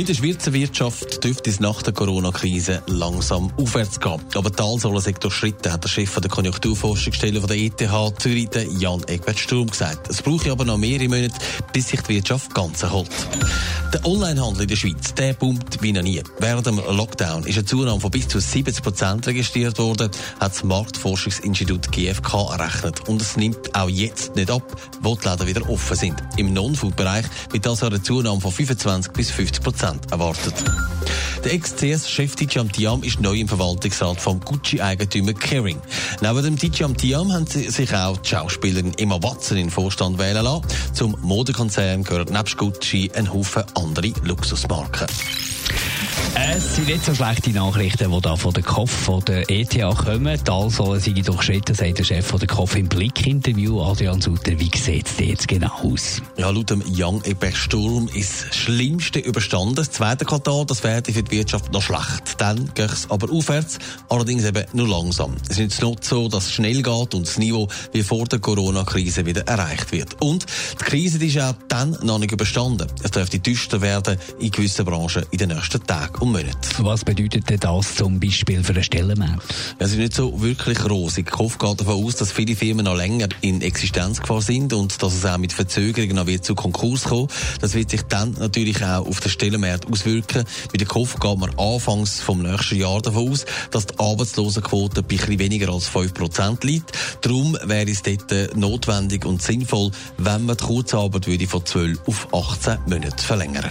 Mit der Schweizer Wirtschaft dürfte es nach der Corona-Krise langsam aufwärts gehen. Aber die Talsohle sei durchschritten, hat der Chef der Konjunkturforschungsstelle der ETH Zürich, Jan Egbert Sturm, gesagt. Es brauche aber noch mehrere Monate, bis sich die Wirtschaft ganz erholt. Der Onlinehandel in der Schweiz, der boomt wie noch nie. Während dem Lockdown ist eine Zunahme von bis zu 70 Prozent registriert worden, hat das Marktforschungsinstitut GfK errechnet. Und es nimmt auch jetzt nicht ab, wo die Läden wieder offen sind. Im Non-Food-Bereich wird also eine Zunahme von 25 bis 50 Prozent erwartet. Der Ex-CS-Chef Dijam Tiam ist neu im Verwaltungsrat vom Gucci-Eigentümer Kering. Neben dem Dijam Tiam haben sich auch die Schauspielerin Emma Watson in den Vorstand wählen lassen. Zum Modekonzern gehört nebst Gucci ein Haufen andere Luxusmarken. Es sind nicht so schlechte Nachrichten, die da von der KOF, von der ETH kommen. Die Allsohle sind durchschritten, sagt der Chef von der KOF im Blick-Interview. Adrian Sutter, wie sieht es jetzt genau aus? Ja, laut dem Young Ebert Sturm ist das Schlimmste überstanden. Das zweite Quartal, das wäre für die Wirtschaft noch schlecht. Dann geht es aber aufwärts, allerdings eben nur langsam. Es ist nicht so, dass es schnell geht und das Niveau wie vor der Corona-Krise wieder erreicht wird. Und die Krise ist auch dann noch nicht überstanden. Es dürfte düster werden in gewissen Branchen in den nächsten Tagen und Monaten. Was bedeutet denn das zum Beispiel für einen Stellenmarkt? Es ist nicht so wirklich rosig. KOF geht davon aus, dass viele Firmen noch länger in Existenzgefahr sind und dass es auch mit Verzögerungen noch wird zu Konkurs kommen. Das wird sich dann natürlich auch auf den Stellenmarkt auswirken. Bei der KOF geht man anfangs vom nächsten Jahr davon aus, dass die Arbeitslosenquote bei etwas weniger als 5% liegt. Darum wäre es dort notwendig und sinnvoll, wenn man die Kurzarbeit würde von 12 auf 18 Monate verlängern